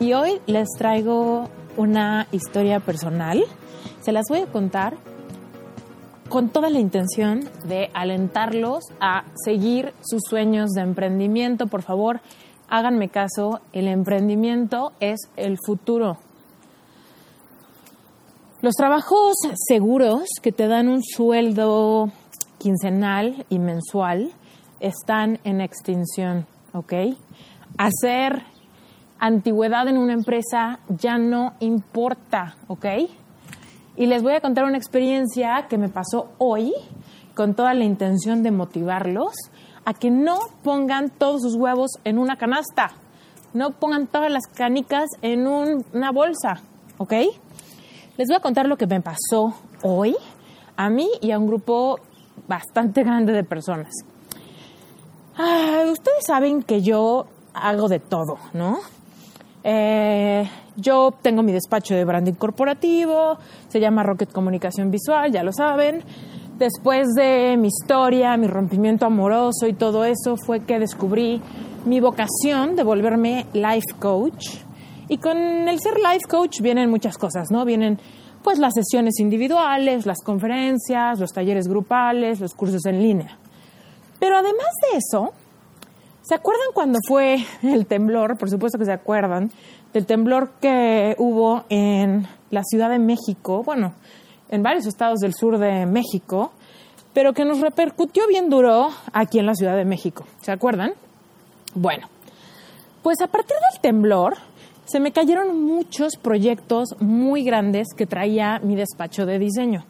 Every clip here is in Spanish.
y hoy les traigo una historia personal. Se las voy a contar con toda la intención de alentarlos a seguir sus sueños de emprendimiento. Por favor, háganme caso, el emprendimiento es el futuro. Los trabajos seguros que te dan un sueldo quincenal y mensual están en extinción, ¿ok? Hacer antigüedad en una empresa ya no importa, ¿ok? Y les voy a contar una experiencia que me pasó hoy con toda la intención de motivarlos a que no pongan todos sus huevos en una canasta, no pongan todas las canicas en una bolsa, ¿ok? Les voy a contar lo que me pasó hoy a mí y a un grupo bastante grande de personas. Ah, ustedes saben que yo hago de todo, ¿no? Eh, yo tengo mi despacho de branding corporativo, se llama Rocket Comunicación Visual, ya lo saben. Después de mi historia, mi rompimiento amoroso y todo eso, fue que descubrí mi vocación de volverme life coach. Y con el ser life coach vienen muchas cosas, ¿no? Vienen pues las sesiones individuales, las conferencias, los talleres grupales, los cursos en línea. Pero además de eso, ¿Se acuerdan cuando fue el temblor? Por supuesto que se acuerdan del temblor que hubo en la Ciudad de México, bueno, en varios estados del sur de México, pero que nos repercutió bien duro aquí en la Ciudad de México. ¿Se acuerdan? Bueno, pues a partir del temblor se me cayeron muchos proyectos muy grandes que traía mi despacho de diseño.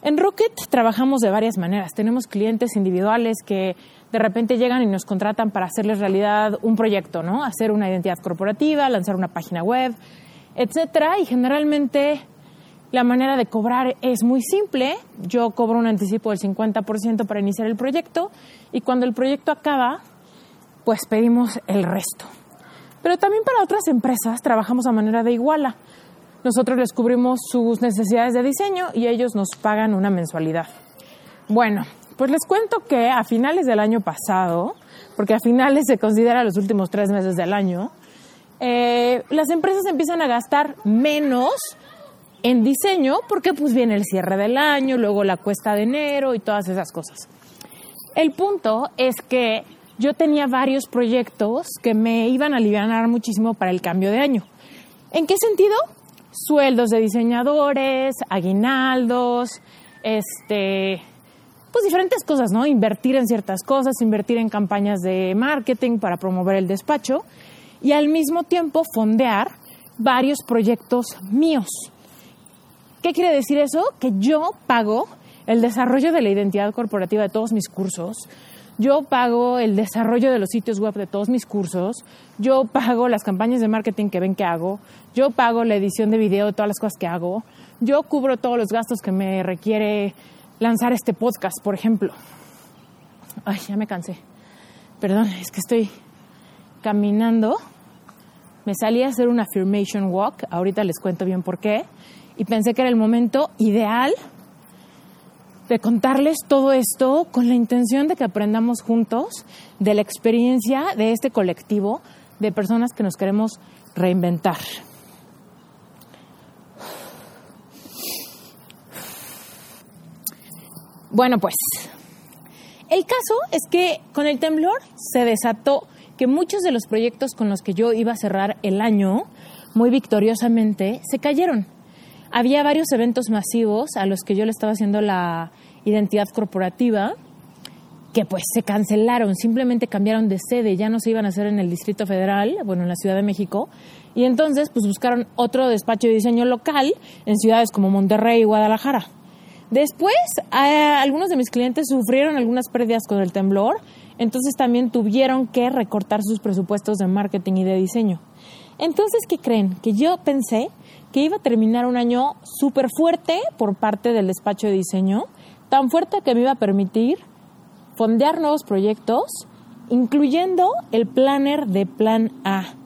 En Rocket trabajamos de varias maneras. Tenemos clientes individuales que de repente llegan y nos contratan para hacerles realidad un proyecto, ¿no? Hacer una identidad corporativa, lanzar una página web, etcétera. Y generalmente la manera de cobrar es muy simple. Yo cobro un anticipo del 50% para iniciar el proyecto y cuando el proyecto acaba, pues pedimos el resto. Pero también para otras empresas trabajamos a manera de iguala. Nosotros les cubrimos sus necesidades de diseño y ellos nos pagan una mensualidad. Bueno, pues les cuento que a finales del año pasado, porque a finales se considera los últimos tres meses del año, eh, las empresas empiezan a gastar menos en diseño porque pues viene el cierre del año, luego la cuesta de enero y todas esas cosas. El punto es que yo tenía varios proyectos que me iban a aliviar muchísimo para el cambio de año. ¿En qué sentido? Sueldos de diseñadores, aguinaldos, este, pues diferentes cosas, ¿no? Invertir en ciertas cosas, invertir en campañas de marketing para promover el despacho y al mismo tiempo fondear varios proyectos míos. ¿Qué quiere decir eso? Que yo pago el desarrollo de la identidad corporativa de todos mis cursos, yo pago el desarrollo de los sitios web de todos mis cursos, yo pago las campañas de marketing que ven que hago, yo pago la edición de video de todas las cosas que hago, yo cubro todos los gastos que me requiere lanzar este podcast, por ejemplo. Ay, ya me cansé. Perdón, es que estoy caminando. Me salí a hacer un affirmation walk, ahorita les cuento bien por qué, y pensé que era el momento ideal de contarles todo esto con la intención de que aprendamos juntos de la experiencia de este colectivo de personas que nos queremos reinventar. Bueno, pues el caso es que con el temblor se desató que muchos de los proyectos con los que yo iba a cerrar el año muy victoriosamente se cayeron. había varios eventos masivos a los que yo le estaba haciendo la identidad corporativa que pues se cancelaron, simplemente cambiaron de sede, ya no se iban a hacer en el Distrito Federal, bueno, en la Ciudad de México, y entonces pues buscaron otro despacho de diseño local en ciudades como Monterrey y Guadalajara. Después, algunos de mis clientes sufrieron algunas pérdidas con el temblor, entonces también tuvieron que recortar sus presupuestos de marketing y de diseño. Entonces, ¿qué creen? Que yo pensé que iba a terminar un año súper fuerte por parte del despacho de diseño, tan fuerte que me iba a permitir fondear nuevos proyectos, incluyendo el planner de Plan A.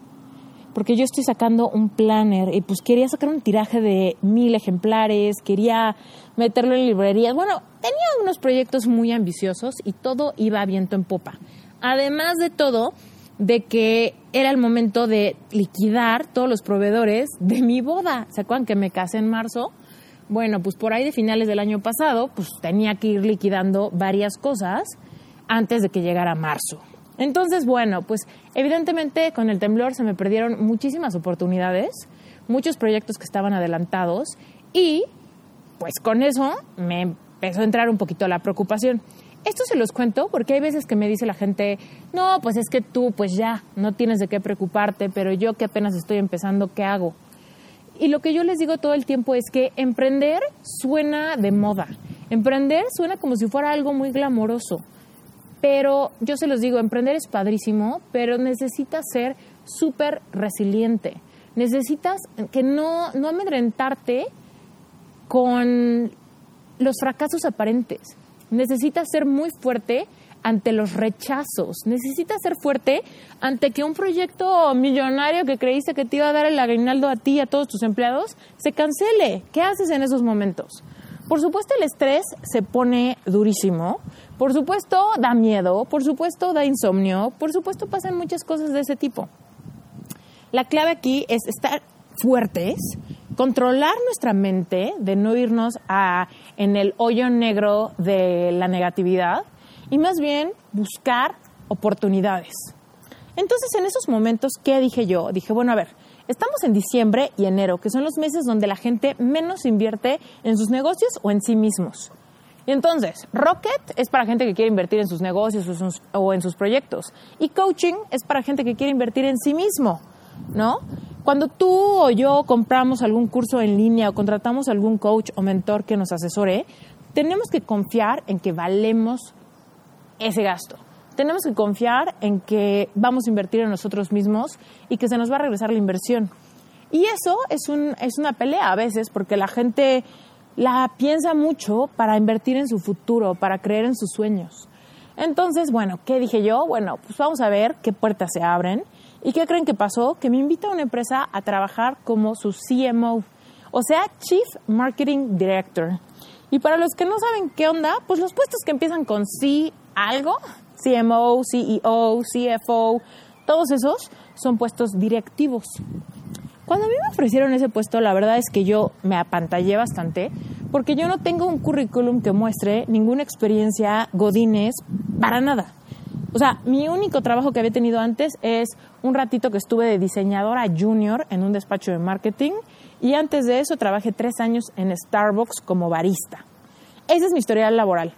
Porque yo estoy sacando un planner y pues quería sacar un tiraje de mil ejemplares, quería meterlo en librerías. Bueno, tenía unos proyectos muy ambiciosos y todo iba viento en popa. Además de todo, de que era el momento de liquidar todos los proveedores de mi boda. ¿Se acuerdan que me casé en marzo? Bueno, pues por ahí de finales del año pasado, pues tenía que ir liquidando varias cosas antes de que llegara marzo. Entonces, bueno, pues evidentemente con el temblor se me perdieron muchísimas oportunidades, muchos proyectos que estaban adelantados y pues con eso me empezó a entrar un poquito la preocupación. Esto se los cuento porque hay veces que me dice la gente, no, pues es que tú pues ya no tienes de qué preocuparte, pero yo que apenas estoy empezando, ¿qué hago? Y lo que yo les digo todo el tiempo es que emprender suena de moda. Emprender suena como si fuera algo muy glamoroso. Pero yo se los digo, emprender es padrísimo, pero necesitas ser súper resiliente. Necesitas que no, no amedrentarte con los fracasos aparentes. Necesitas ser muy fuerte ante los rechazos. Necesitas ser fuerte ante que un proyecto millonario que creíste que te iba a dar el aguinaldo a ti y a todos tus empleados se cancele. ¿Qué haces en esos momentos? Por supuesto el estrés se pone durísimo, por supuesto da miedo, por supuesto da insomnio, por supuesto pasan muchas cosas de ese tipo. La clave aquí es estar fuertes, controlar nuestra mente de no irnos a, en el hoyo negro de la negatividad y más bien buscar oportunidades. Entonces, en esos momentos, ¿qué dije yo? Dije, bueno, a ver, estamos en diciembre y enero, que son los meses donde la gente menos invierte en sus negocios o en sí mismos. Y entonces, Rocket es para gente que quiere invertir en sus negocios o en sus proyectos. Y coaching es para gente que quiere invertir en sí mismo, ¿no? Cuando tú o yo compramos algún curso en línea o contratamos algún coach o mentor que nos asesore, tenemos que confiar en que valemos ese gasto. Tenemos que confiar en que vamos a invertir en nosotros mismos y que se nos va a regresar la inversión. Y eso es, un, es una pelea a veces porque la gente la piensa mucho para invertir en su futuro, para creer en sus sueños. Entonces, bueno, ¿qué dije yo? Bueno, pues vamos a ver qué puertas se abren. ¿Y qué creen que pasó? Que me invita a una empresa a trabajar como su CMO, o sea, Chief Marketing Director. Y para los que no saben qué onda, pues los puestos que empiezan con C algo, CMO, CEO, CFO, todos esos son puestos directivos. Cuando a mí me ofrecieron ese puesto, la verdad es que yo me apantallé bastante porque yo no tengo un currículum que muestre ninguna experiencia godines para nada. O sea, mi único trabajo que había tenido antes es un ratito que estuve de diseñadora junior en un despacho de marketing y antes de eso trabajé tres años en Starbucks como barista. Esa es mi historial laboral.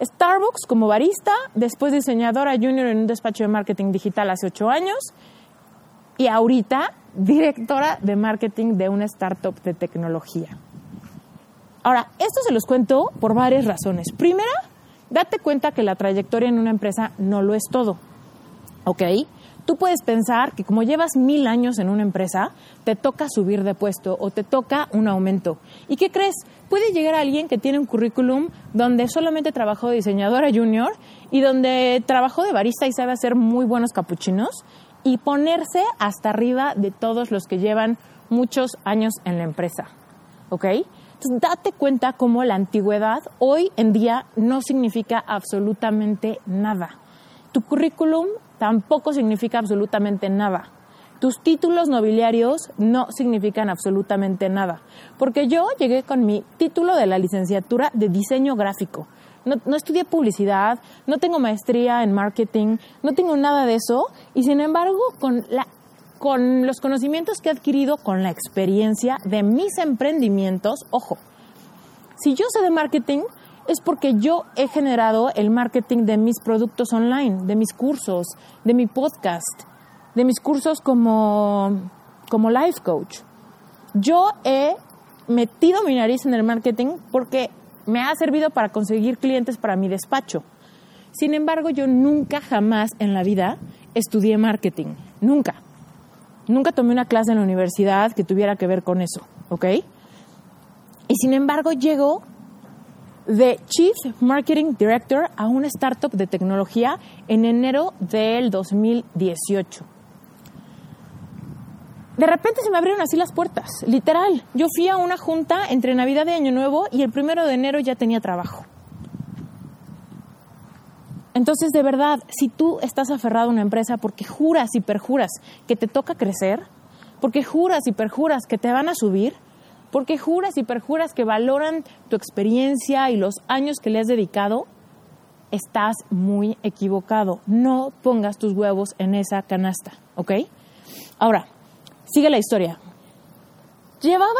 Starbucks como barista, después diseñadora junior en un despacho de marketing digital hace ocho años y ahorita directora de marketing de una startup de tecnología. Ahora, esto se los cuento por varias razones. Primera, date cuenta que la trayectoria en una empresa no lo es todo. ¿Ok? Tú puedes pensar que como llevas mil años en una empresa, te toca subir de puesto o te toca un aumento. ¿Y qué crees? Puede llegar alguien que tiene un currículum donde solamente trabajó de diseñadora junior y donde trabajó de barista y sabe hacer muy buenos capuchinos y ponerse hasta arriba de todos los que llevan muchos años en la empresa. ¿Ok? Entonces, date cuenta cómo la antigüedad hoy en día no significa absolutamente nada. Tu currículum tampoco significa absolutamente nada. Tus títulos nobiliarios no significan absolutamente nada. Porque yo llegué con mi título de la licenciatura de diseño gráfico. No, no, estudié publicidad, no tengo maestría en marketing, no tengo nada de eso. Y sin embargo, con la con los conocimientos que he adquirido con la experiencia de mis emprendimientos, ojo, si yo sé de marketing, es porque yo he generado el marketing de mis productos online, de mis cursos, de mi podcast, de mis cursos como, como life coach. Yo he metido mi nariz en el marketing porque me ha servido para conseguir clientes para mi despacho. Sin embargo, yo nunca jamás en la vida estudié marketing. Nunca. Nunca tomé una clase en la universidad que tuviera que ver con eso, ¿ok? Y sin embargo, llego de Chief Marketing Director a una startup de tecnología en enero del 2018. De repente se me abrieron así las puertas, literal. Yo fui a una junta entre Navidad y Año Nuevo y el primero de enero ya tenía trabajo. Entonces, de verdad, si tú estás aferrado a una empresa porque juras y perjuras que te toca crecer, porque juras y perjuras que te van a subir, porque juras y perjuras que valoran tu experiencia y los años que le has dedicado, estás muy equivocado. No pongas tus huevos en esa canasta, ¿ok? Ahora, sigue la historia. Llevaba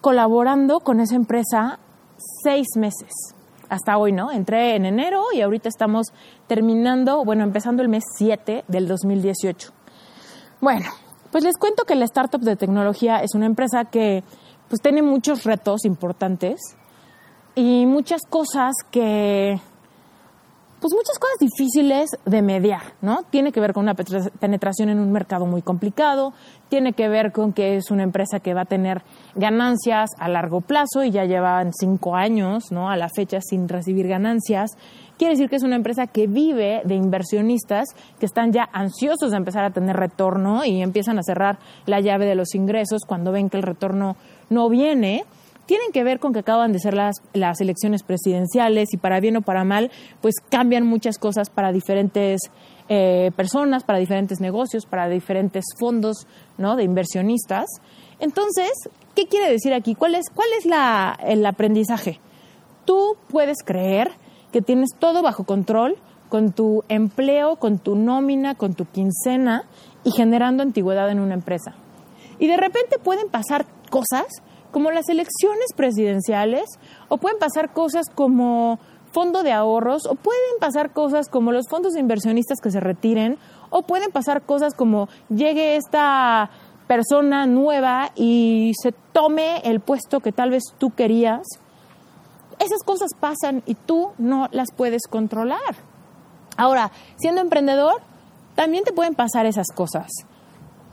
colaborando con esa empresa seis meses, hasta hoy, ¿no? Entré en enero y ahorita estamos terminando, bueno, empezando el mes 7 del 2018. Bueno, pues les cuento que la startup de tecnología es una empresa que pues tiene muchos retos importantes y muchas cosas que, pues muchas cosas difíciles de mediar, ¿no? Tiene que ver con una penetración en un mercado muy complicado, tiene que ver con que es una empresa que va a tener ganancias a largo plazo y ya llevan cinco años, ¿no? A la fecha sin recibir ganancias. Quiere decir que es una empresa que vive de inversionistas que están ya ansiosos de empezar a tener retorno y empiezan a cerrar la llave de los ingresos cuando ven que el retorno no viene, tienen que ver con que acaban de ser las, las elecciones presidenciales y para bien o para mal, pues cambian muchas cosas para diferentes eh, personas, para diferentes negocios, para diferentes fondos ¿no? de inversionistas. Entonces, ¿qué quiere decir aquí? ¿Cuál es, cuál es la, el aprendizaje? Tú puedes creer que tienes todo bajo control con tu empleo, con tu nómina, con tu quincena y generando antigüedad en una empresa. Y de repente pueden pasar cosas como las elecciones presidenciales o pueden pasar cosas como fondo de ahorros o pueden pasar cosas como los fondos de inversionistas que se retiren o pueden pasar cosas como llegue esta persona nueva y se tome el puesto que tal vez tú querías. Esas cosas pasan y tú no las puedes controlar. Ahora, siendo emprendedor, también te pueden pasar esas cosas.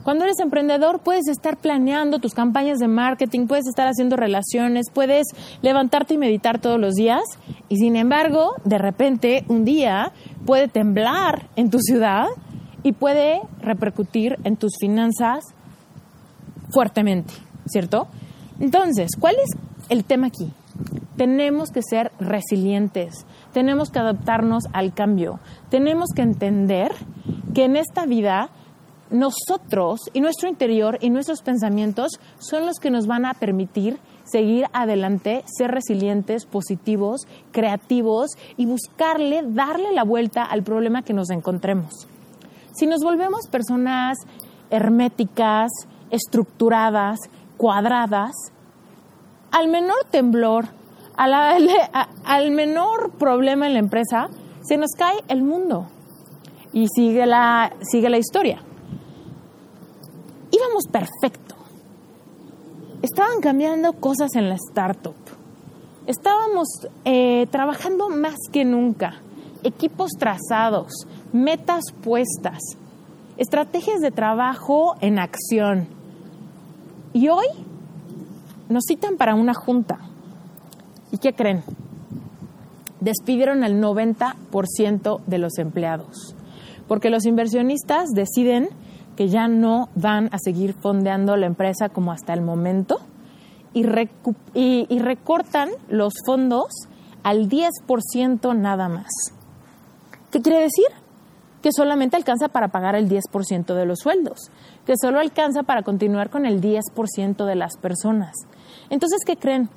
Cuando eres emprendedor puedes estar planeando tus campañas de marketing, puedes estar haciendo relaciones, puedes levantarte y meditar todos los días y sin embargo, de repente, un día puede temblar en tu ciudad y puede repercutir en tus finanzas fuertemente, ¿cierto? Entonces, ¿cuál es el tema aquí? Tenemos que ser resilientes, tenemos que adaptarnos al cambio, tenemos que entender que en esta vida nosotros y nuestro interior y nuestros pensamientos son los que nos van a permitir seguir adelante, ser resilientes, positivos, creativos y buscarle, darle la vuelta al problema que nos encontremos. Si nos volvemos personas herméticas, estructuradas, cuadradas, al menor temblor, al menor problema en la empresa, se nos cae el mundo. Y sigue la, sigue la historia íbamos perfecto. Estaban cambiando cosas en la startup. Estábamos eh, trabajando más que nunca. Equipos trazados, metas puestas, estrategias de trabajo en acción. Y hoy nos citan para una junta. ¿Y qué creen? Despidieron al 90% de los empleados, porque los inversionistas deciden que ya no van a seguir fondeando la empresa como hasta el momento y, recortan los fondos al 10% nada más. ¿Qué quiere decir? Que solamente alcanza para pagar el 10% de los sueldos, que solo alcanza para continuar con el 10% de las personas. Entonces, ¿qué creen?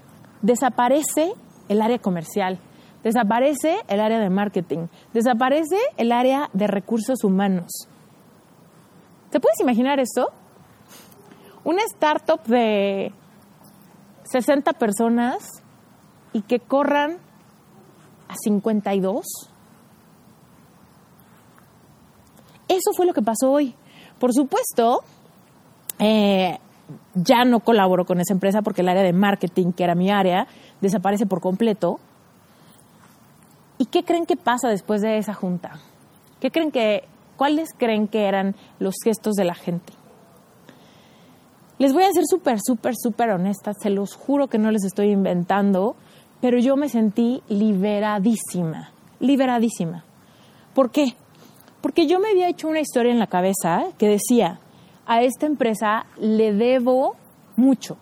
Desaparece el área comercial, desaparece el área de marketing, desaparece el área de recursos humanos ¿Te puedes imaginar esto? Una startup de 60 personas y que corran a 52. Eso fue lo que pasó hoy. Por supuesto, eh, ya no colaboro con esa empresa porque el área de marketing, que era mi área, desaparece por completo. ¿Y qué creen que pasa después de esa junta? ¿Qué creen que, cuáles creen que eran los gestos de la gente? Les voy a ser súper, súper, súper honesta, se los juro que no les estoy inventando, pero yo me sentí liberadísima, liberadísima. ¿Por qué? Porque yo me había hecho una historia en la cabeza que decía, a esta empresa le debo mucho,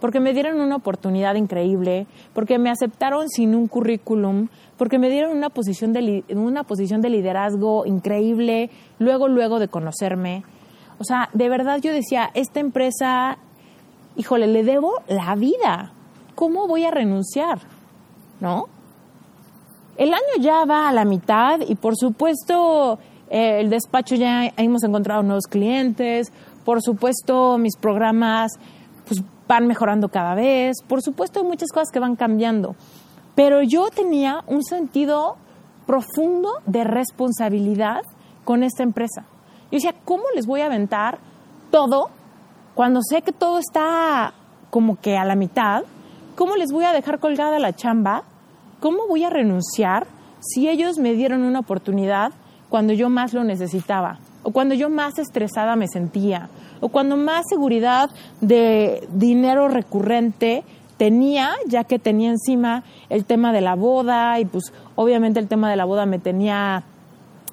porque me dieron una oportunidad increíble, porque me aceptaron sin un currículum, porque me dieron una posición de, una posición de liderazgo increíble, luego, luego de conocerme. O sea, de verdad yo decía, esta empresa, híjole, le debo la vida. ¿Cómo voy a renunciar? ¿No? El año ya va a la mitad y por supuesto eh, el despacho ya hemos encontrado nuevos clientes, por supuesto mis programas pues, van mejorando cada vez, por supuesto hay muchas cosas que van cambiando, pero yo tenía un sentido profundo de responsabilidad con esta empresa. Yo decía, ¿cómo les voy a aventar todo cuando sé que todo está como que a la mitad? ¿Cómo les voy a dejar colgada la chamba? ¿Cómo voy a renunciar si ellos me dieron una oportunidad cuando yo más lo necesitaba, o cuando yo más estresada me sentía, o cuando más seguridad de dinero recurrente tenía, ya que tenía encima el tema de la boda y pues obviamente el tema de la boda me tenía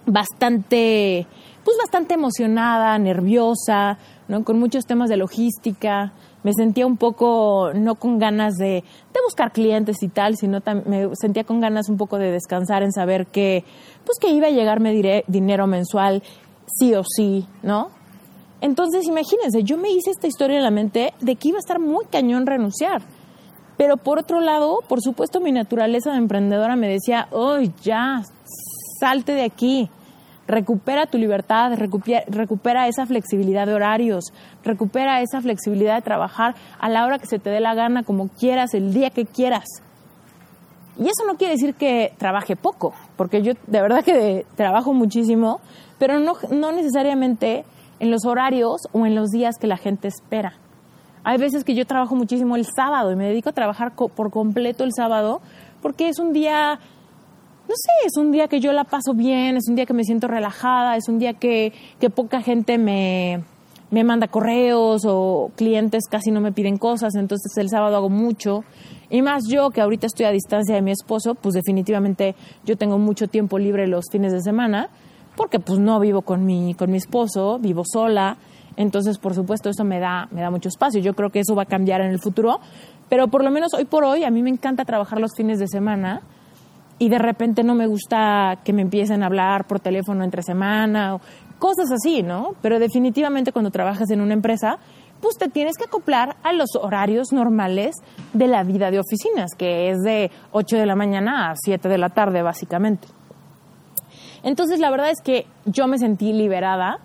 bastante pues bastante emocionada, nerviosa, ¿no? con muchos temas de logística. Me sentía un poco, no con ganas de, buscar clientes y tal, sino me sentía con ganas un poco de descansar en saber que, pues que iba a llegarme dinero mensual sí o sí, ¿no? Entonces, imagínense, yo me hice esta historia en la mente de que iba a estar muy cañón renunciar. Pero por otro lado, por supuesto, mi naturaleza de emprendedora me decía, oh, ya, salte de aquí, recupera tu libertad, recupera, recupera, esa flexibilidad de horarios, recupera esa flexibilidad de trabajar a la hora que se te dé la gana, como quieras, el día que quieras. Y eso no quiere decir que trabaje poco, porque yo de verdad que trabajo muchísimo, pero no, no necesariamente en los horarios o en los días que la gente espera. Hay veces que yo trabajo muchísimo el sábado y me dedico a trabajar por completo el sábado porque es un día, no sé, es un día que yo la paso bien, es un día que me siento relajada, es un día que, que poca gente me, me manda correos o clientes casi no me piden cosas, entonces el sábado hago mucho. Y más yo, que ahorita estoy a distancia de mi esposo, pues definitivamente yo tengo mucho tiempo libre los fines de semana, porque pues no vivo con mi, con mi esposo, vivo sola. Entonces, por supuesto, eso me da, me da mucho espacio. Yo creo que eso va a cambiar en el futuro. Pero por lo menos hoy por hoy, a mí me encanta trabajar los fines de semana y de repente no me gusta que me empiecen a hablar por teléfono entre semana o cosas así, ¿no? Pero definitivamente cuando trabajas en una empresa, pues te tienes que acoplar a los horarios normales de la vida de oficinas, que es de 8 de la mañana a 7 de la tarde, básicamente. Entonces, la verdad es que yo me sentí liberada,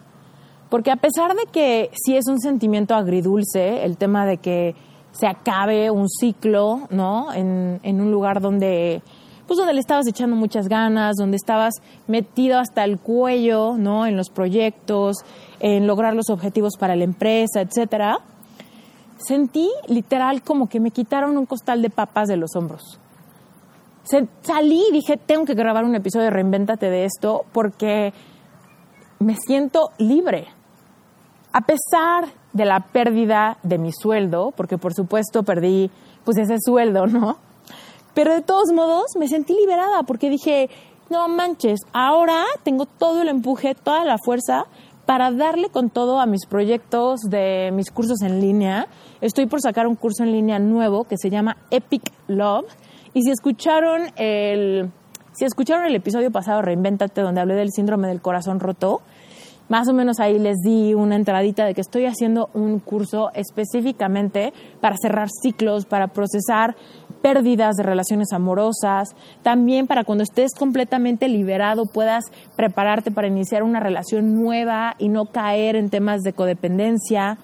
porque a pesar de que sí es un sentimiento agridulce, el tema de que se acabe un ciclo, ¿no? En, en un lugar donde pues donde le estabas echando muchas ganas, donde estabas metido hasta el cuello, ¿no? En los proyectos, en lograr los objetivos para la empresa, etcétera. Sentí literal como que me quitaron un costal de papas de los hombros. Salí y dije, tengo que grabar un episodio de Reinvéntate de esto porque me siento libre. A pesar de la pérdida de mi sueldo, porque por supuesto perdí pues ese sueldo, ¿no? Pero de todos modos me sentí liberada porque dije, no manches, ahora tengo todo el empuje, toda la fuerza para darle con todo a mis proyectos de mis cursos en línea. Estoy por sacar un curso en línea nuevo que se llama Epic Love. Y si escucharon el, si escucharon el episodio pasado, Reinvéntate, donde hablé del síndrome del corazón roto, más o menos ahí les di una entradita de que estoy haciendo un curso específicamente para cerrar ciclos, para procesar pérdidas de relaciones amorosas, también para cuando estés completamente liberado puedas prepararte para iniciar una relación nueva y no caer en temas de codependencia.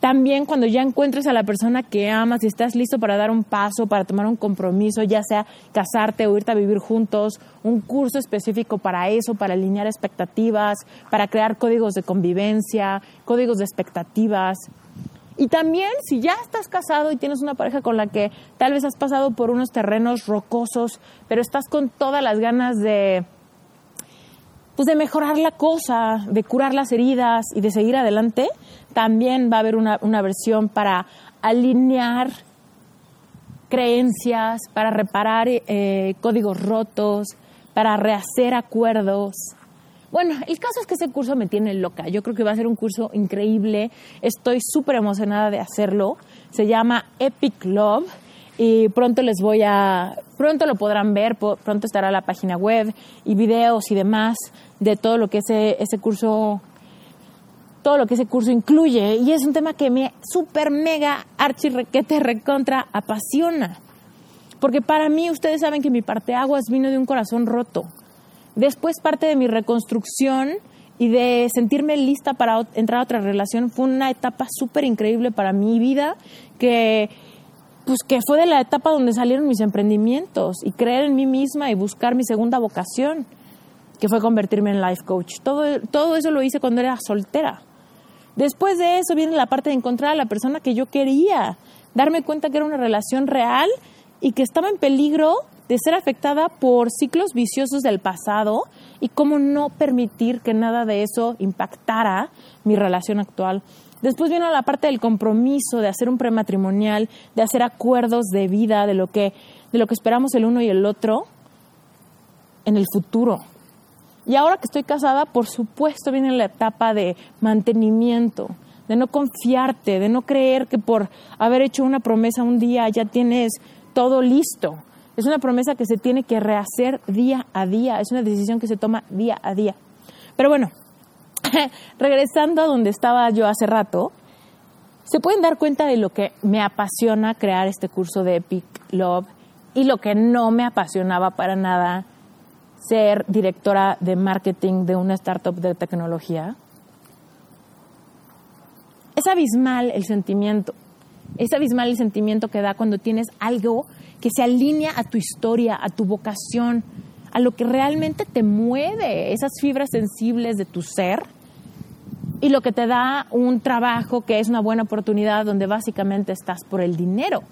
También cuando ya encuentres a la persona que amas y estás listo para dar un paso, para tomar un compromiso, ya sea casarte o irte a vivir juntos, un curso específico para eso, para alinear expectativas, para crear códigos de convivencia, códigos de expectativas. Y también si ya estás casado y tienes una pareja con la que tal vez has pasado por unos terrenos rocosos, pero estás con todas las ganas de pues de mejorar la cosa, de curar las heridas y de seguir adelante, también va a haber una, versión para alinear creencias, para reparar eh, códigos rotos, para rehacer acuerdos. Bueno, el caso es que ese curso me tiene loca. Yo creo que va a ser un curso increíble. Estoy súper emocionada de hacerlo. Se llama Epic Love y pronto les voy a, pronto lo podrán ver, pronto estará la página web y videos y demás de todo lo que ese, ese curso, todo lo que ese curso incluye. Y es un tema que me super mega archi requete recontra apasiona. Porque para mí, ustedes saben que mi parte aguas vino de un corazón roto. Después parte de mi reconstrucción y de sentirme lista para entrar a otra relación fue una etapa súper increíble para mi vida que pues que fue de la etapa donde salieron mis emprendimientos y creer en mí misma y buscar mi segunda vocación, que fue convertirme en life coach. Todo, todo eso lo hice cuando era soltera. Después de eso viene la parte de encontrar a la persona que yo quería, darme cuenta que era una relación real y que estaba en peligro de ser afectada por ciclos viciosos del pasado y cómo no permitir que nada de eso impactara mi relación actual. Después vino la parte del compromiso, de hacer un prematrimonial, de hacer acuerdos de vida, de lo que, de lo que esperamos el uno y el otro en el futuro. Y ahora que estoy casada, por supuesto viene la etapa de mantenimiento, de no confiarte, de no creer que por haber hecho una promesa un día ya tienes todo listo. Es una promesa que se tiene que rehacer día a día, es una decisión que se toma día a día. Pero bueno, regresando a donde estaba yo hace rato, se pueden dar cuenta de lo que me apasiona crear este curso de Epic Love y lo que no me apasionaba para nada ser directora de marketing de una startup de tecnología. Es abismal el sentimiento. Es abismal el sentimiento que da cuando tienes algo que se alinea a tu historia, a tu vocación, a lo que realmente te mueve, esas fibras sensibles de tu ser y lo que te da un trabajo que es una buena oportunidad donde básicamente estás por el dinero.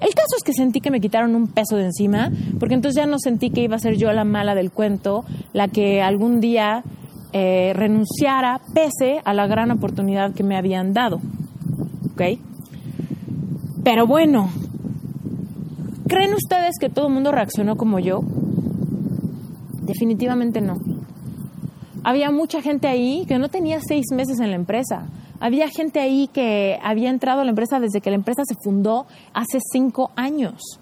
El caso es que sentí que me quitaron un peso de encima, porque entonces ya no sentí que iba a ser yo la mala del cuento, la que algún día eh, renunciara pese a la gran oportunidad que me habían dado. ¿Ok? Pero bueno, ¿creen ustedes que todo el mundo reaccionó como yo? Definitivamente no. Había mucha gente ahí que no tenía seis meses en la empresa. Había gente ahí que había entrado a la empresa desde que la empresa se fundó hace cinco años.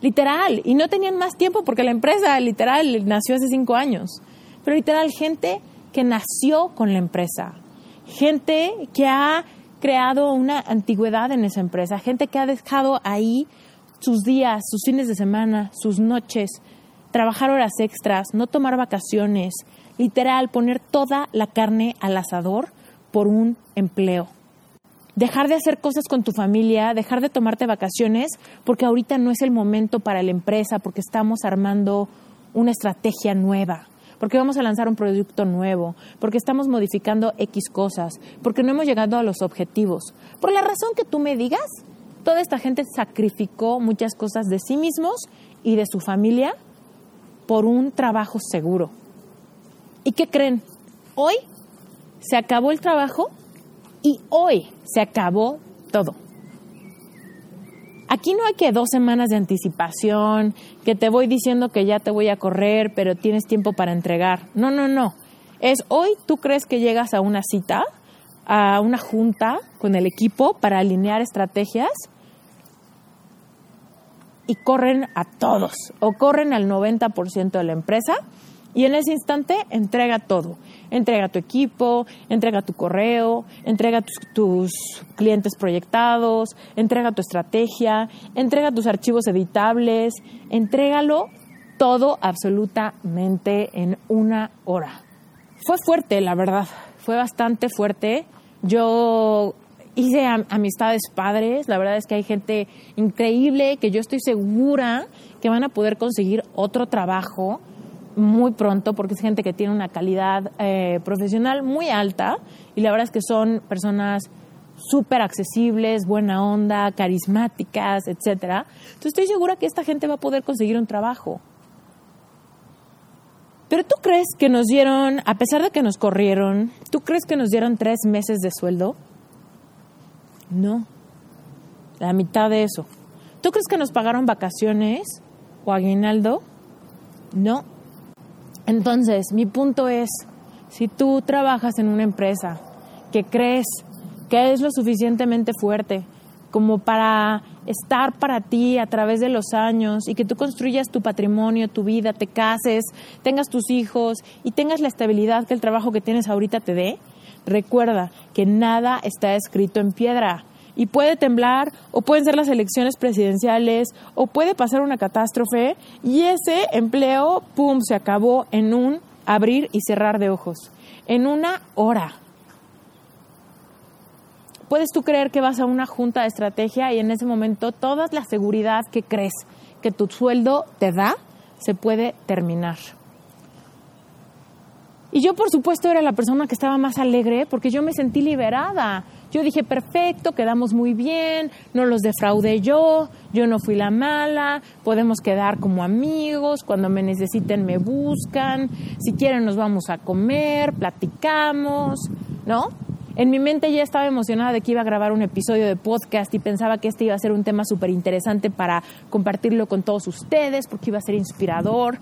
Literal. Y no tenían más tiempo porque la empresa literal nació hace cinco años. Pero literal, gente que nació con la empresa. Gente que ha creado una antigüedad en esa empresa. Gente que ha dejado ahí sus días, sus fines de semana, sus noches, trabajar horas extras, no tomar vacaciones, literal poner toda la carne al asador por un empleo. Dejar de hacer cosas con tu familia, dejar de tomarte vacaciones, porque ahorita no es el momento para la empresa, porque estamos armando una estrategia nueva, porque vamos a lanzar un producto nuevo, porque estamos modificando X cosas, porque no hemos llegado a los objetivos. Por la razón que tú me digas, toda esta gente sacrificó muchas cosas de sí mismos y de su familia por un trabajo seguro. ¿Y qué creen? Hoy se acabó el trabajo y hoy se acabó todo. Aquí no hay que dos semanas de anticipación, que te voy diciendo que ya te voy a correr, pero tienes tiempo para entregar. No, no, no. Es hoy tú crees que llegas a una cita, a una junta con el equipo para alinear estrategias y corren a todos o corren al 90% de la empresa y en ese instante entrega todo. Entrega tu equipo, entrega tu correo, entrega tus, clientes proyectados, entrega tu estrategia, entrega tus archivos editables, entrégalo todo absolutamente en una hora. Fue fuerte, la verdad. fue bastante fuerte. Yo hice amistades padres, la verdad es que hay gente increíble que yo estoy segura que van a poder conseguir otro trabajo muy pronto porque es gente que tiene una calidad eh, profesional muy alta y la verdad es que son personas súper accesibles, buena onda, carismáticas, etcétera. Entonces estoy segura que esta gente va a poder conseguir un trabajo. Pero tú crees que nos dieron, a pesar de que nos corrieron, ¿tú crees que nos dieron tres meses de sueldo? No, la mitad de eso. ¿Tú crees que nos pagaron vacaciones o aguinaldo? No. Entonces, mi punto es, si tú trabajas en una empresa que crees que es lo suficientemente fuerte como para estar para ti a través de los años y que tú construyas tu patrimonio, tu vida, te cases, tengas tus hijos y tengas la estabilidad que el trabajo que tienes ahorita te dé, recuerda que nada está escrito en piedra y puede temblar o pueden ser las elecciones presidenciales o puede pasar una catástrofe y ese empleo, ¡pum!, se acabó en un abrir y cerrar de ojos, en una hora puedes tú creer que vas a una junta de estrategia y en ese momento toda la seguridad que crees que tu sueldo te da se puede terminar. Y yo, por supuesto, era la persona que estaba más alegre porque yo me sentí liberada. Yo dije, perfecto, quedamos muy bien, no los defraudé yo, yo no fui la mala, podemos quedar como amigos, cuando me necesiten me buscan, si quieren nos vamos a comer, platicamos, ¿no? En mi mente ya estaba emocionada de que iba a grabar un episodio de podcast y pensaba que este iba a ser un tema súper interesante para compartirlo con todos ustedes, porque iba a ser inspirador.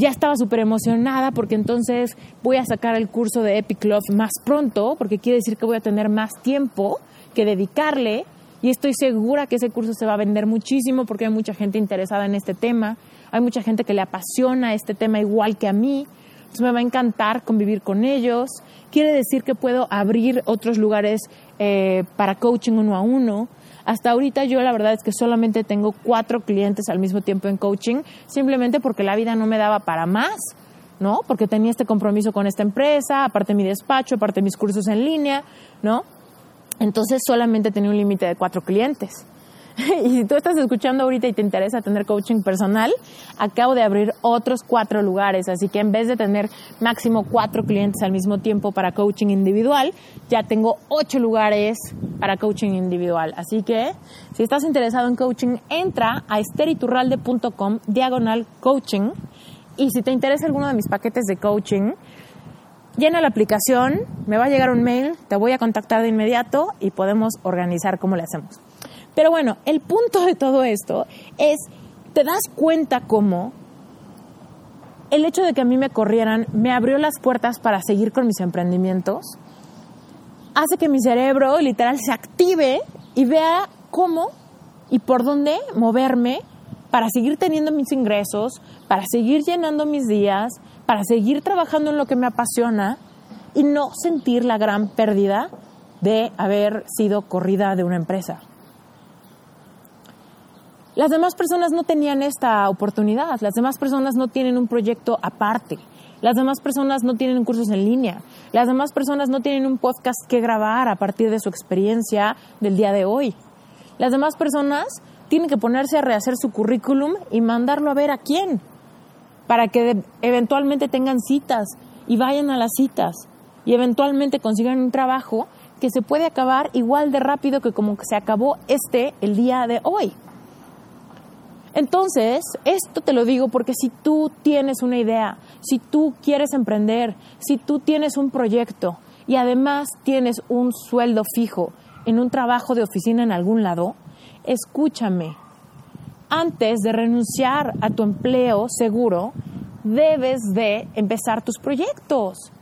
Ya estaba súper emocionada porque entonces voy a sacar el curso de Epic Love más pronto, porque quiere decir que voy a tener más tiempo que dedicarle. Y estoy segura que ese curso se va a vender muchísimo porque hay mucha gente interesada en este tema, hay mucha gente que le apasiona este tema igual que a mí, entonces me va a encantar convivir con ellos. Quiere decir que puedo abrir otros lugares eh, para coaching uno a uno. Hasta ahorita yo la verdad es que solamente tengo cuatro clientes al mismo tiempo en coaching, simplemente porque la vida no me daba para más, ¿no? Porque tenía este compromiso con esta empresa, aparte mi despacho, aparte mis cursos en línea, ¿no? Entonces solamente tenía un límite de cuatro clientes. y si tú estás escuchando ahorita y te interesa tener coaching personal, acabo de abrir otros cuatro lugares. Así que en vez de tener máximo cuatro clientes al mismo tiempo para coaching individual, ya tengo ocho lugares para coaching individual. Así que si estás interesado en coaching, entra a esteriturralde.com diagonal coaching. Y si te interesa alguno de mis paquetes de coaching, llena la aplicación, me va a llegar un mail, te voy a contactar de inmediato y podemos organizar cómo le hacemos. Pero bueno, el punto de todo esto es, te das cuenta cómo el hecho de que a mí me corrieran me abrió las puertas para seguir con mis emprendimientos, hace que mi cerebro literal se active y vea cómo y por dónde moverme para seguir teniendo mis ingresos, para seguir llenando mis días, para seguir trabajando en lo que me apasiona y no sentir la gran pérdida de haber sido corrida de una empresa. Las demás personas no tenían esta oportunidad, las demás personas no tienen un proyecto aparte, las demás personas no tienen cursos en línea, las demás personas no tienen un podcast que grabar a partir de su experiencia del día de hoy. Las demás personas tienen que ponerse a rehacer su currículum y mandarlo a ver a quién, para que eventualmente tengan citas y vayan a las citas y eventualmente consigan un trabajo que se puede acabar igual de rápido que como se acabó este el día de hoy. Entonces, esto te lo digo porque si tú tienes una idea, si tú quieres emprender, si tú tienes un proyecto y además tienes un sueldo fijo en un trabajo de oficina en algún lado, escúchame. Antes de renunciar a tu empleo seguro, debes de empezar tus proyectos.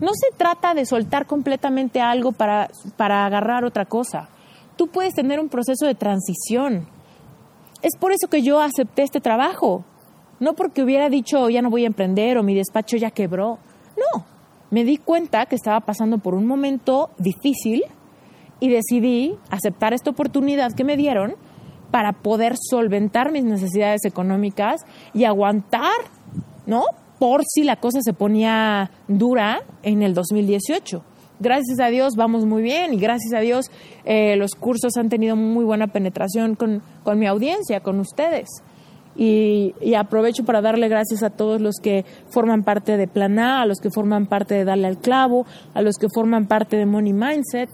No se trata de soltar completamente algo para, para agarrar otra cosa. Tú puedes tener un proceso de transición es por eso que yo acepté este trabajo. No porque hubiera dicho ya no voy a emprender o mi despacho ya quebró. No, me di cuenta que estaba pasando por un momento difícil y decidí aceptar esta oportunidad que me dieron para poder solventar mis necesidades económicas y aguantar, ¿no? por si la cosa se ponía dura en el 2018. Gracias a Dios vamos muy bien y gracias a Dios eh, los cursos han tenido muy buena penetración con, con mi audiencia, con ustedes. Y, aprovecho para darle gracias a todos los que forman parte de Plan A, a los que forman parte de Darle al Clavo, a los que forman parte de Money Mindset.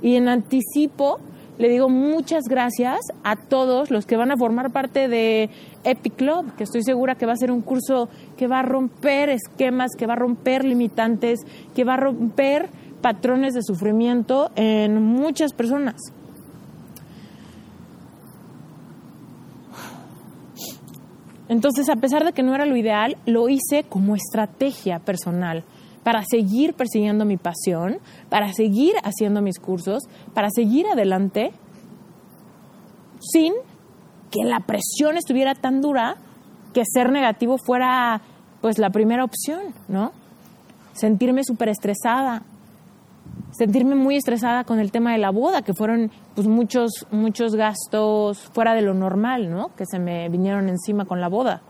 Y en anticipo le digo muchas gracias a todos los que van a formar parte de Epic Club, que estoy segura que va a ser un curso que va a romper esquemas, que va a romper limitantes, que va a romper patrones de sufrimiento en muchas personas. Entonces, a pesar de que no era lo ideal, lo hice como estrategia personal para seguir persiguiendo mi pasión, para seguir haciendo mis cursos, para seguir adelante sin que la presión estuviera tan dura que ser negativo fuera pues la primera opción, ¿no? Sentirme súper estresada, sentirme muy estresada con el tema de la boda, que fueron pues muchos, muchos gastos fuera de lo normal, ¿no? Que se me vinieron encima con la boda.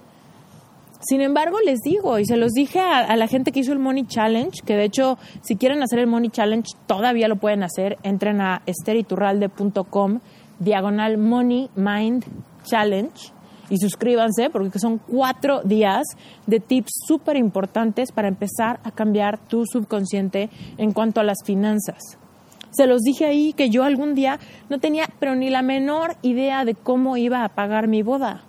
Sin embargo, les digo, y se los dije a, la gente que hizo el Money Challenge, que de hecho, si quieren hacer el Money Challenge, todavía lo pueden hacer. Entren a esteriturralde.com, diagonal Money Mind Challenge, y suscríbanse, porque son cuatro días de tips súper importantes para empezar a cambiar tu subconsciente en cuanto a las finanzas. Se los dije ahí que yo algún día no tenía, pero ni la menor idea de cómo iba a pagar mi boda.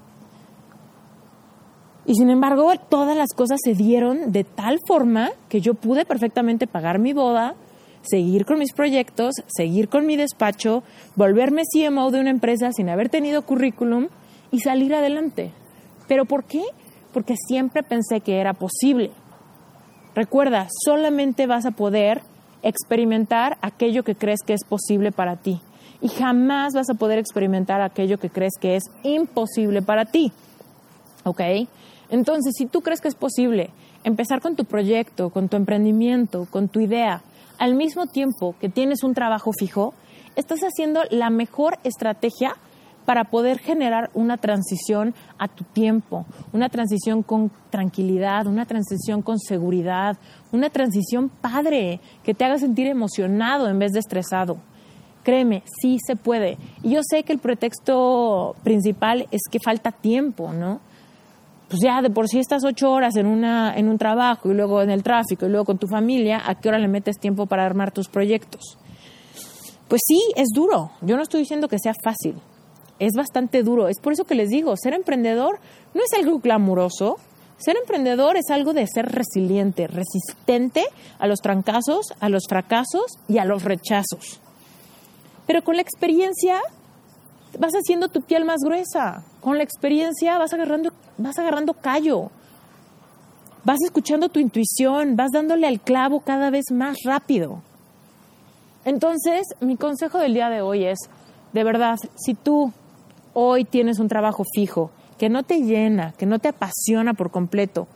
Y sin embargo, todas las cosas se dieron de tal forma que yo pude perfectamente pagar mi boda, seguir con mis proyectos, seguir con mi despacho, volverme CMO de una empresa sin haber tenido currículum y salir adelante. ¿Pero por qué? Porque siempre pensé que era posible. Recuerda, solamente vas a poder experimentar aquello que crees que es posible para ti. Y jamás vas a poder experimentar aquello que crees que es imposible para ti. ¿Ok? Entonces, si tú crees que es posible empezar con tu proyecto, con tu emprendimiento, con tu idea, al mismo tiempo que tienes un trabajo fijo, estás haciendo la mejor estrategia para poder generar una transición a tu tiempo, una transición con tranquilidad, una transición con seguridad, una transición padre, que te haga sentir emocionado en vez de estresado. Créeme, sí se puede. Y yo sé que el pretexto principal es que falta tiempo, ¿no? pues ya de por sí estás ocho horas en, una, en un trabajo y luego en el tráfico y luego con tu familia, ¿a qué hora le metes tiempo para armar tus proyectos? Pues sí, es duro. Yo no estoy diciendo que sea fácil. Es bastante duro. Es por eso que les digo, ser emprendedor no es algo glamuroso. Ser emprendedor es algo de ser resiliente, resistente a los trancazos, a los fracasos y a los rechazos. Pero con la experiencia vas haciendo tu piel más gruesa. Con la experiencia vas agarrando, vas agarrando callo. Vas escuchando tu intuición, vas dándole al clavo cada vez más rápido. Entonces, mi consejo del día de hoy es, de verdad, si tú hoy tienes un trabajo fijo, que no te llena, que no te apasiona por completo,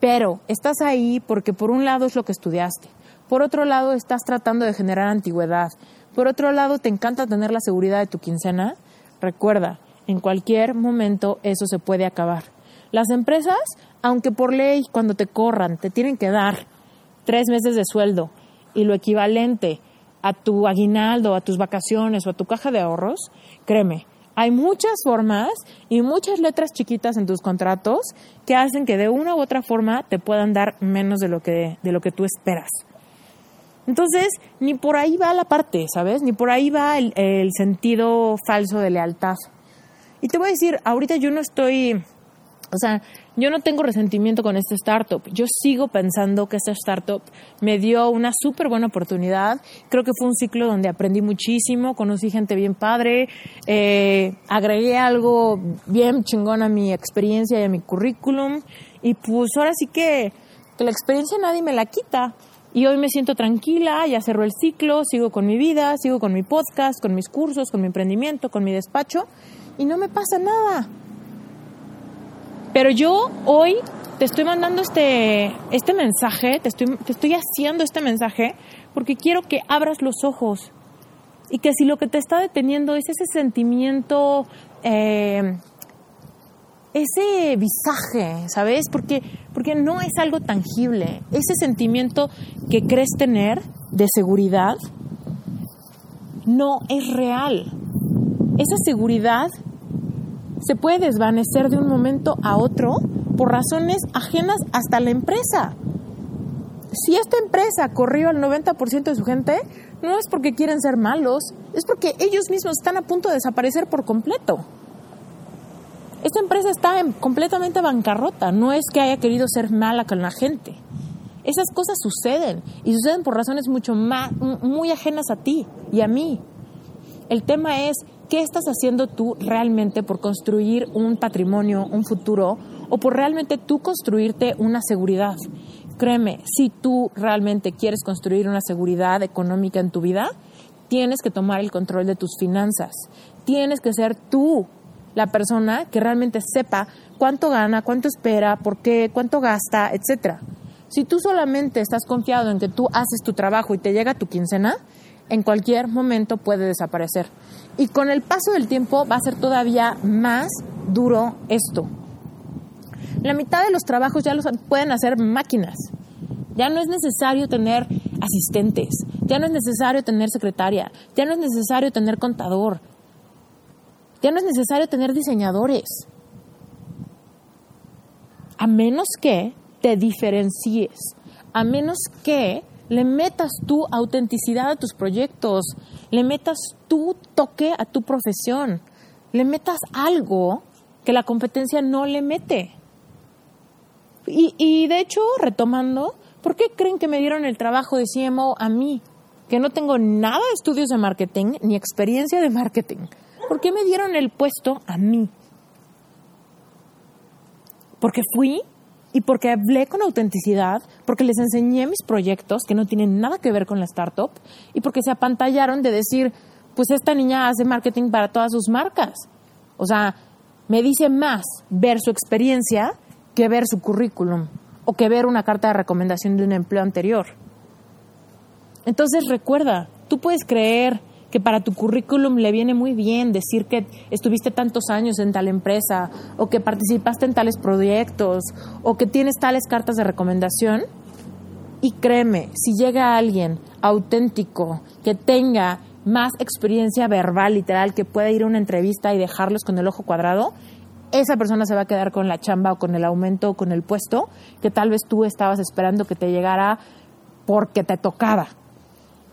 pero estás ahí porque por un lado es lo que estudiaste, por otro lado estás tratando de generar antigüedad, por otro lado te encanta tener la seguridad de tu quincena, Recuerda, en cualquier momento eso se puede acabar. Las empresas, aunque por ley cuando te corran te tienen que dar tres meses de sueldo y lo equivalente a tu aguinaldo, a tus vacaciones o a tu caja de ahorros, créeme, hay muchas formas y muchas letras chiquitas en tus contratos que hacen que de una u otra forma te puedan dar menos de lo que, de lo que tú esperas. Entonces, ni por ahí va la parte, ¿sabes? Ni por ahí va el, sentido falso de lealtad. Y te voy a decir, ahorita yo no estoy, o sea, yo no tengo resentimiento con esta startup. Yo sigo pensando que esta startup me dio una súper buena oportunidad. Creo que fue un ciclo donde aprendí muchísimo, conocí gente bien padre, eh, agregué algo bien chingón a mi experiencia y a mi currículum. Y pues ahora sí que, que la experiencia nadie me la quita. Y hoy me siento tranquila, ya cerró el ciclo, sigo con mi vida, sigo con mi podcast, con mis cursos, con mi emprendimiento, con mi despacho y no me pasa nada. Pero yo hoy te estoy mandando este, este mensaje, te estoy, te estoy haciendo este mensaje porque quiero que abras los ojos y que si lo que te está deteniendo es ese sentimiento, eh, ese visaje, ¿sabes? Porque, porque no es algo tangible. Ese sentimiento que crees tener de seguridad no es real. Esa seguridad se puede desvanecer de un momento a otro por razones ajenas hasta la empresa. Si esta empresa corrió al 90% de su gente, no es porque quieren ser malos, es porque ellos mismos están a punto de desaparecer por completo. Esta empresa está en completamente bancarrota, no es que haya querido ser mala con la gente. Esas cosas suceden y suceden por razones mucho más muy ajenas a ti y a mí. El tema es qué estás haciendo tú realmente por construir un patrimonio, un futuro o por realmente tú construirte una seguridad. Créeme, si tú realmente quieres construir una seguridad económica en tu vida, tienes que tomar el control de tus finanzas. Tienes que ser tú la persona que realmente sepa cuánto gana, cuánto espera, por qué, cuánto gasta, etcétera. Si tú solamente estás confiado en que tú haces tu trabajo y te llega tu quincena, en cualquier momento puede desaparecer. Y con el paso del tiempo va a ser todavía más duro esto. La mitad de los trabajos ya los pueden hacer máquinas. Ya no es necesario tener asistentes, ya no es necesario tener secretaria, ya no es necesario tener contador, ya no es necesario tener diseñadores. A menos que te diferencies, a menos que le metas tu autenticidad a tus proyectos, le metas tu toque a tu profesión, le metas algo que la competencia no le mete. Y, y, de hecho, retomando, ¿por qué creen que me dieron el trabajo de CMO a mí? Que no tengo nada de estudios de marketing ni experiencia de marketing. ¿Por qué me dieron el puesto a mí? Porque fui y porque hablé con autenticidad, porque les enseñé mis proyectos que no tienen nada que ver con la startup y porque se apantallaron de decir, pues esta niña hace marketing para todas sus marcas. O sea, me dice más ver su experiencia que ver su currículum o que ver una carta de recomendación de un empleo anterior. Entonces recuerda, tú puedes creer que para tu currículum le viene muy bien decir que estuviste tantos años en tal empresa o que participaste en tales proyectos o que tienes tales cartas de recomendación. Y créeme, si llega alguien auténtico que tenga más experiencia verbal, literal, que pueda ir a una entrevista y dejarlos con el ojo cuadrado, esa persona se va a quedar con la chamba o con el aumento o con el puesto que tal vez tú estabas esperando que te llegara porque te tocaba.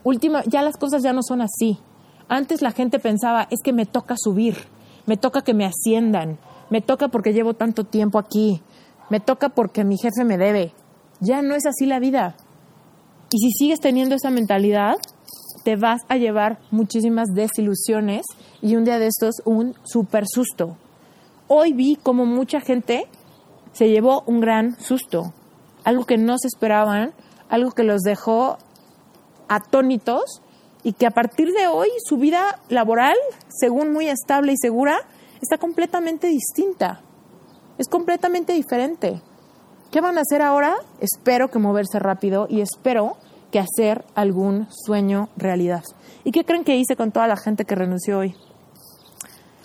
Última, ya las cosas ya no son así. Antes la gente pensaba, es que me toca subir, me toca que me asciendan, me toca porque llevo tanto tiempo aquí, me toca porque mi jefe me debe. Ya no es así la vida. Y si sigues teniendo esa mentalidad, te vas a llevar muchísimas desilusiones y un día de estos un super susto. Hoy vi como mucha gente se llevó un gran susto, algo que no se esperaban, algo que los dejó atónitos y que a partir de hoy su vida laboral, según muy estable y segura, está completamente distinta. Es completamente diferente. ¿Qué van a hacer ahora? Espero que moverse rápido y espero que hacer algún sueño realidad. ¿Y qué creen que hice con toda la gente que renunció hoy?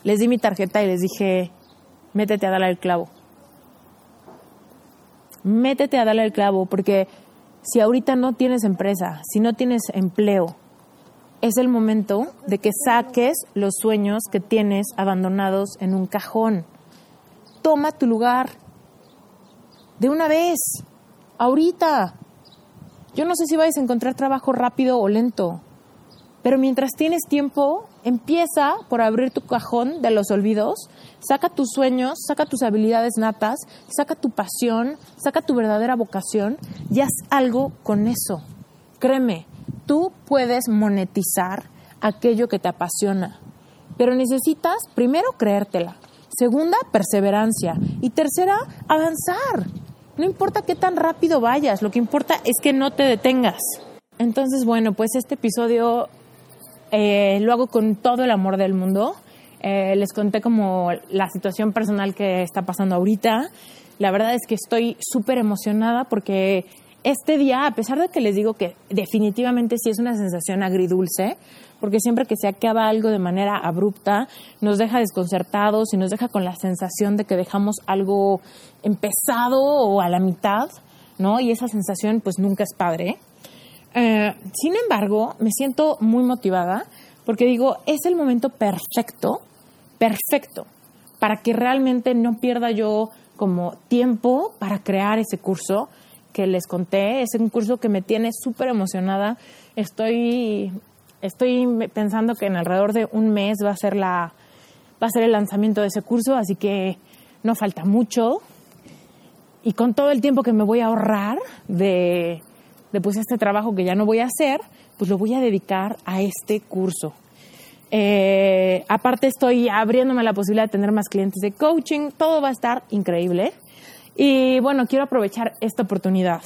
Les di mi tarjeta y les dije, métete a darle el clavo. Métete a darle el clavo porque si ahorita no tienes empresa, si no tienes empleo, es el momento de que saques los sueños que tienes abandonados en un cajón. Toma tu lugar. De una vez. Ahorita. Yo no sé si vais a encontrar trabajo rápido o lento. Pero mientras tienes tiempo, empieza por abrir tu cajón de los olvidos, saca tus sueños, saca tus habilidades natas, saca tu pasión, saca tu verdadera vocación y haz algo con eso. Créeme, tú puedes monetizar aquello que te apasiona, pero necesitas primero creértela, segunda, perseverancia y tercera, avanzar. No importa qué tan rápido vayas, lo que importa es que no te detengas. Entonces, bueno, pues este episodio eh, lo hago con todo el amor del mundo. Eh, les conté como la situación personal que está pasando ahorita. La verdad es que estoy súper emocionada porque este día, a pesar de que les digo que definitivamente sí es una sensación agridulce, porque siempre que se acaba algo de manera abrupta, nos deja desconcertados y nos deja con la sensación de que dejamos algo empezado o a la mitad, ¿no? Y esa sensación pues nunca es padre. Eh, sin embargo, me siento muy motivada porque digo, es el momento perfecto, perfecto, para que realmente no pierda yo como tiempo para crear ese curso que les conté. Es un curso que me tiene súper emocionada. Estoy, estoy pensando que en alrededor de un mes va a ser la va a ser el lanzamiento de ese curso, así que no falta mucho. Y con todo el tiempo que me voy a ahorrar de, de pues este trabajo que ya no voy a hacer, pues lo voy a dedicar a este curso. Eh, aparte estoy abriéndome la posibilidad de tener más clientes de coaching, todo va a estar increíble. Y bueno, quiero aprovechar esta oportunidad.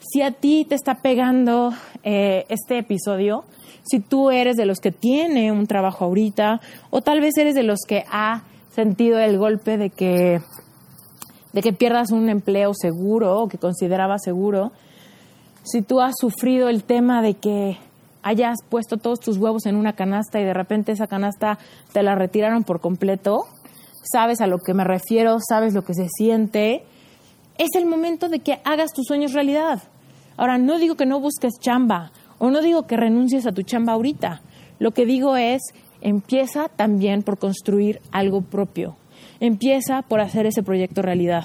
Si a ti te está pegando eh, este episodio, si tú eres de los que tiene un trabajo ahorita o tal vez eres de los que ha sentido el golpe de que, de que pierdas un empleo seguro o que consideraba seguro, si tú has sufrido el tema de que hayas puesto todos tus huevos en una canasta y de repente esa canasta te la retiraron por completo, sabes a lo que me refiero, sabes lo que se siente, es el momento de que hagas tus sueños realidad. Ahora, no digo que no busques chamba o no digo que renuncies a tu chamba ahorita. Lo que digo es, empieza también por construir algo propio. Empieza por hacer ese proyecto realidad.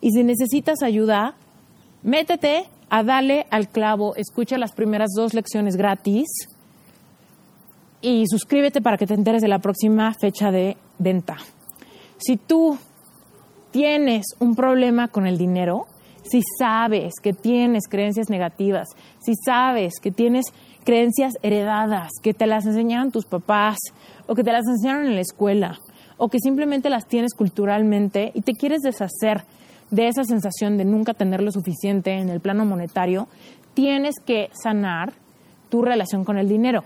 Y si necesitas ayuda, métete a Dale al Clavo, escucha las primeras dos lecciones gratis y suscríbete para que te enteres de la próxima fecha de venta. Si tú tienes un problema con el dinero, si sabes que tienes creencias negativas, si sabes que tienes creencias heredadas, que te las enseñaron tus papás o que te las enseñaron en la escuela o que simplemente las tienes culturalmente y te quieres deshacer de esa sensación de nunca tener lo suficiente en el plano monetario, tienes que sanar tu relación con el dinero.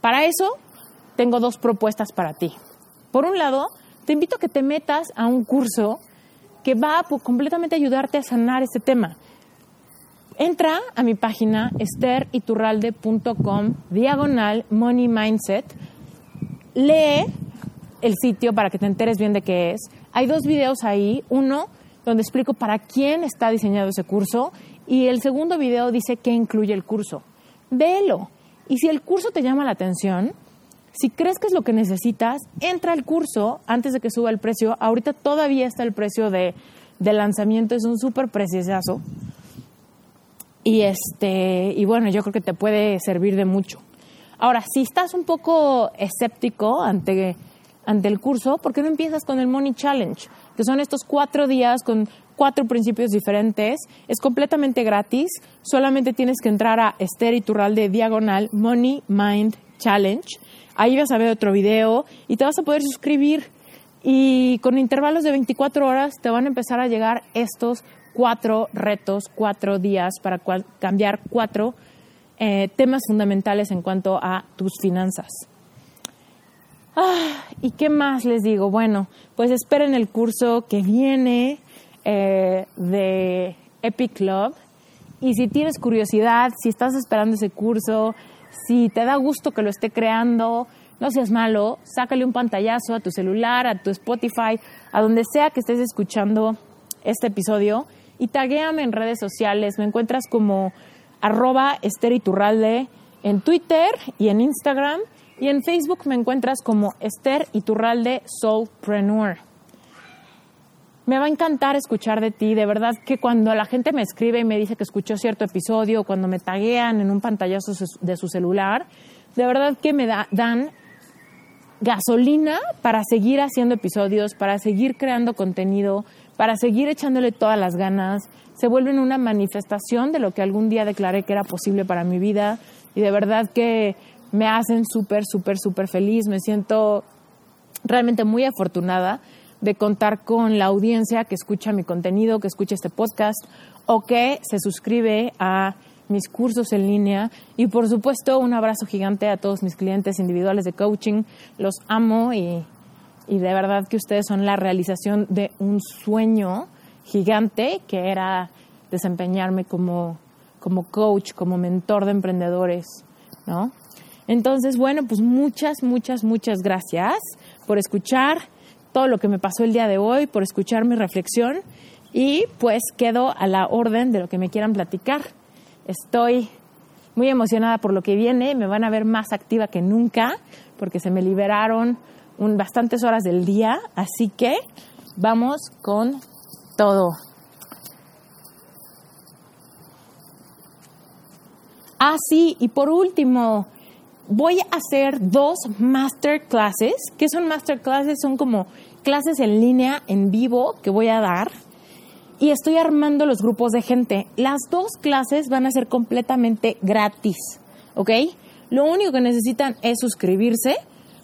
Para eso, tengo dos propuestas para ti. Por un lado, te invito a que te metas a un curso que va a completamente ayudarte a sanar este tema. Entra a mi página esteriturralde.com diagonal money mindset. Lee el sitio para que te enteres bien de qué es. Hay dos videos ahí. Uno donde explico para quién está diseñado ese curso y el segundo video dice qué incluye el curso. Véelo. Y si el curso te llama la atención, si crees que es lo que necesitas, entra al curso antes de que suba el precio. Ahorita todavía está el precio de, lanzamiento, es un súper precioso. Y, este, y bueno, yo creo que te puede servir de mucho. Ahora, si estás un poco escéptico ante, ante el curso, ¿por qué no empiezas con el Money Challenge? Que son estos cuatro días con cuatro principios diferentes. Es completamente gratis. Solamente tienes que entrar a Esther de Diagonal Money Mind Challenge Ahí vas a ver otro video y te vas a poder suscribir. Y con intervalos de 24 horas te van a empezar a llegar estos cuatro retos, cuatro días para cambiar cuatro eh, temas fundamentales en cuanto a tus finanzas. Ah, ¿Y qué más les digo? Bueno, pues esperen el curso que viene eh, de Epic Club. Y si tienes curiosidad, si estás esperando ese curso, si te da gusto que lo esté creando, no seas malo, sácale un pantallazo a tu celular, a tu Spotify, a donde sea que estés escuchando este episodio y taguéame en redes sociales. Me encuentras como arroba esteriturralde en Twitter y en Instagram y en Facebook me encuentras como Esther Iturralde Soulpreneur. Me va a encantar escuchar de ti, de verdad que cuando la gente me escribe y me dice que escuchó cierto episodio, cuando me taguean en un pantallazo de su celular, de verdad que me dan gasolina para seguir haciendo episodios, para seguir creando contenido, para seguir echándole todas las ganas. Se vuelven una manifestación de lo que algún día declaré que era posible para mi vida y de verdad que me hacen súper, súper, súper feliz. Me siento realmente muy afortunada de contar con la audiencia que escucha mi contenido, que escucha este podcast o que se suscribe a mis cursos en línea y por supuesto un abrazo gigante a todos mis clientes individuales de coaching. Los amo y, y de verdad que ustedes son la realización de un sueño gigante que era desempeñarme como, como coach, como mentor de emprendedores, ¿no? Entonces, bueno, pues muchas, muchas, muchas gracias por escuchar todo lo que me pasó el día de hoy, por escuchar mi reflexión y pues quedo a la orden de lo que me quieran platicar. Estoy muy emocionada por lo que viene, me van a ver más activa que nunca porque se me liberaron un, bastantes horas del día, así que vamos con todo. Ah, sí, y por último, voy a hacer dos masterclasses. ¿Qué son masterclasses? Son como clases en línea, en vivo, que voy a dar. Y estoy armando los grupos de gente. Las dos clases van a ser completamente gratis, ¿ok? Lo único que necesitan es suscribirse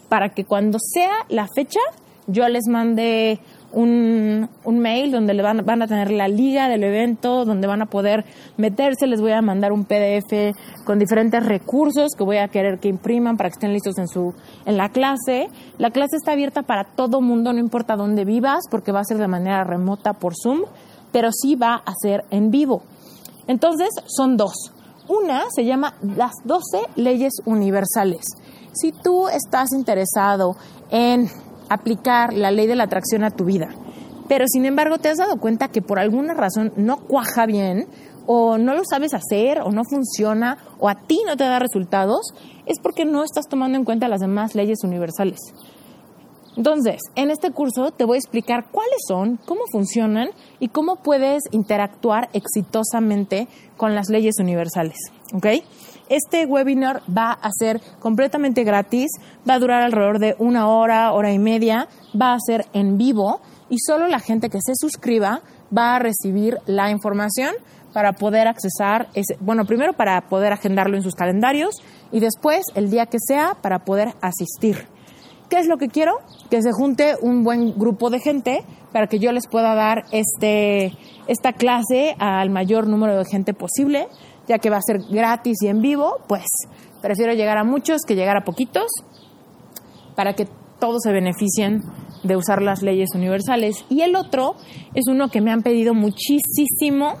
para que cuando sea la fecha yo les mande un, mail donde le van, van, a tener la liga del evento, donde van a poder meterse, les voy a mandar un PDF con diferentes recursos que voy a querer que impriman para que estén listos en, su, en la clase. La clase está abierta para todo mundo, no importa dónde vivas, porque va a ser de manera remota por Zoom, pero sí va a ser en vivo. Entonces, son dos. Una se llama Las 12 leyes universales. Si tú estás interesado en aplicar la ley de la atracción a tu vida, pero sin embargo te has dado cuenta que por alguna razón no cuaja bien, o no lo sabes hacer, o no funciona, o a ti no te da resultados, es porque no estás tomando en cuenta las demás leyes universales. Entonces, en este curso te voy a explicar cuáles son, cómo funcionan y cómo puedes interactuar exitosamente con las leyes universales. ¿Ok? Este webinar va a ser completamente gratis, va a durar alrededor de una hora, hora y media, va a ser en vivo y solo la gente que se suscriba va a recibir la información para poder accesar, ese, bueno, primero para poder agendarlo en sus calendarios y después, el día que sea, para poder asistir. ¿Qué es lo que quiero? Que se junte un buen grupo de gente para que yo les pueda dar este, esta clase al mayor número de gente posible ya que va a ser gratis y en vivo, pues prefiero llegar a muchos que llegar a poquitos para que todos se beneficien de usar las leyes universales. Y el otro es uno que me han pedido muchísimo,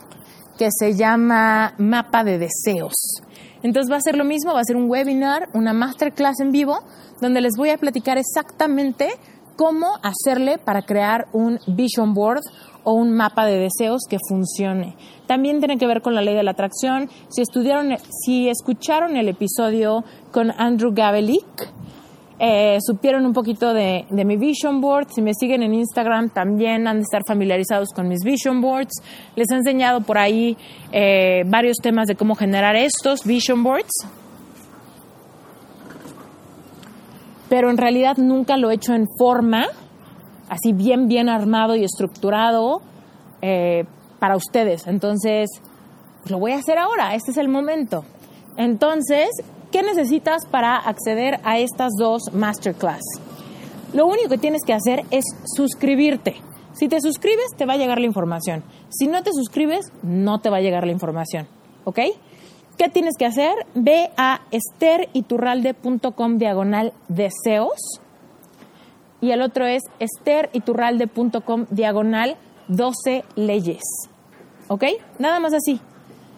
que se llama Mapa de Deseos. Entonces va a ser lo mismo, va a ser un webinar, una masterclass en vivo, donde les voy a platicar exactamente cómo hacerle para crear un vision board o un mapa de deseos que funcione. También tiene que ver con la ley de la atracción. Si estudiaron, si escucharon el episodio con Andrew Gavelick, eh, supieron un poquito de, mi vision board. Si me siguen en Instagram, también han de estar familiarizados con mis vision boards. Les he enseñado por ahí eh, varios temas de cómo generar estos vision boards. Pero en realidad nunca lo he hecho en forma así bien, bien armado y estructurado eh, para ustedes. Entonces, lo voy a hacer ahora, este es el momento. Entonces, ¿qué necesitas para acceder a estas dos masterclass? Lo único que tienes que hacer es suscribirte. Si te suscribes, te va a llegar la información. Si no te suscribes, no te va a llegar la información. ¿Ok? ¿Qué tienes que hacer? Ve a esteriturralde.com diagonal deseos y el otro es esteriturralde.com diagonal 12 leyes. ¿Ok? Nada más así.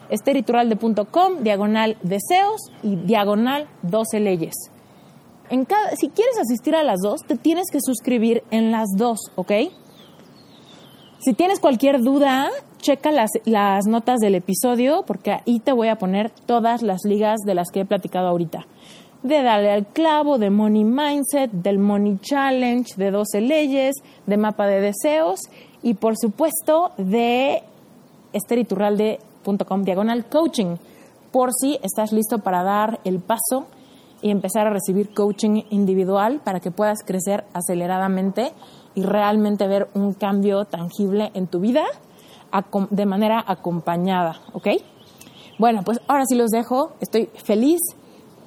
esteriturralde.com diagonal deseos y diagonal 12 leyes. Si quieres asistir a las dos, te tienes que suscribir en las dos, ¿ok? Si tienes cualquier duda, checa las, las notas del episodio porque ahí te voy a poner todas las ligas de las que he platicado ahorita de darle al clavo, de Money Mindset, del Money Challenge, de 12 leyes, de mapa de deseos y por supuesto de esteriturralde.com diagonal coaching por si estás listo para dar el paso y empezar a recibir coaching individual para que puedas crecer aceleradamente y realmente ver un cambio tangible en tu vida de manera acompañada, ¿ok? Bueno, pues ahora sí los dejo, estoy feliz.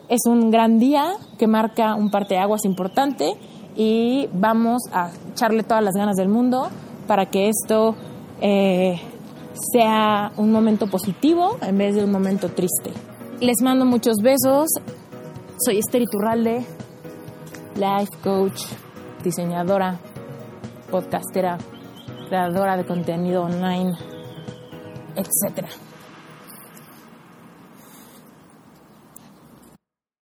Es un gran día que marca un parteaguas importante y vamos a echarle todas las ganas del mundo para que esto eh, sea un momento positivo en vez de un momento triste. Les mando muchos besos. Soy Esther Iturralde, life coach, diseñadora, podcastera, creadora de contenido online, etcétera.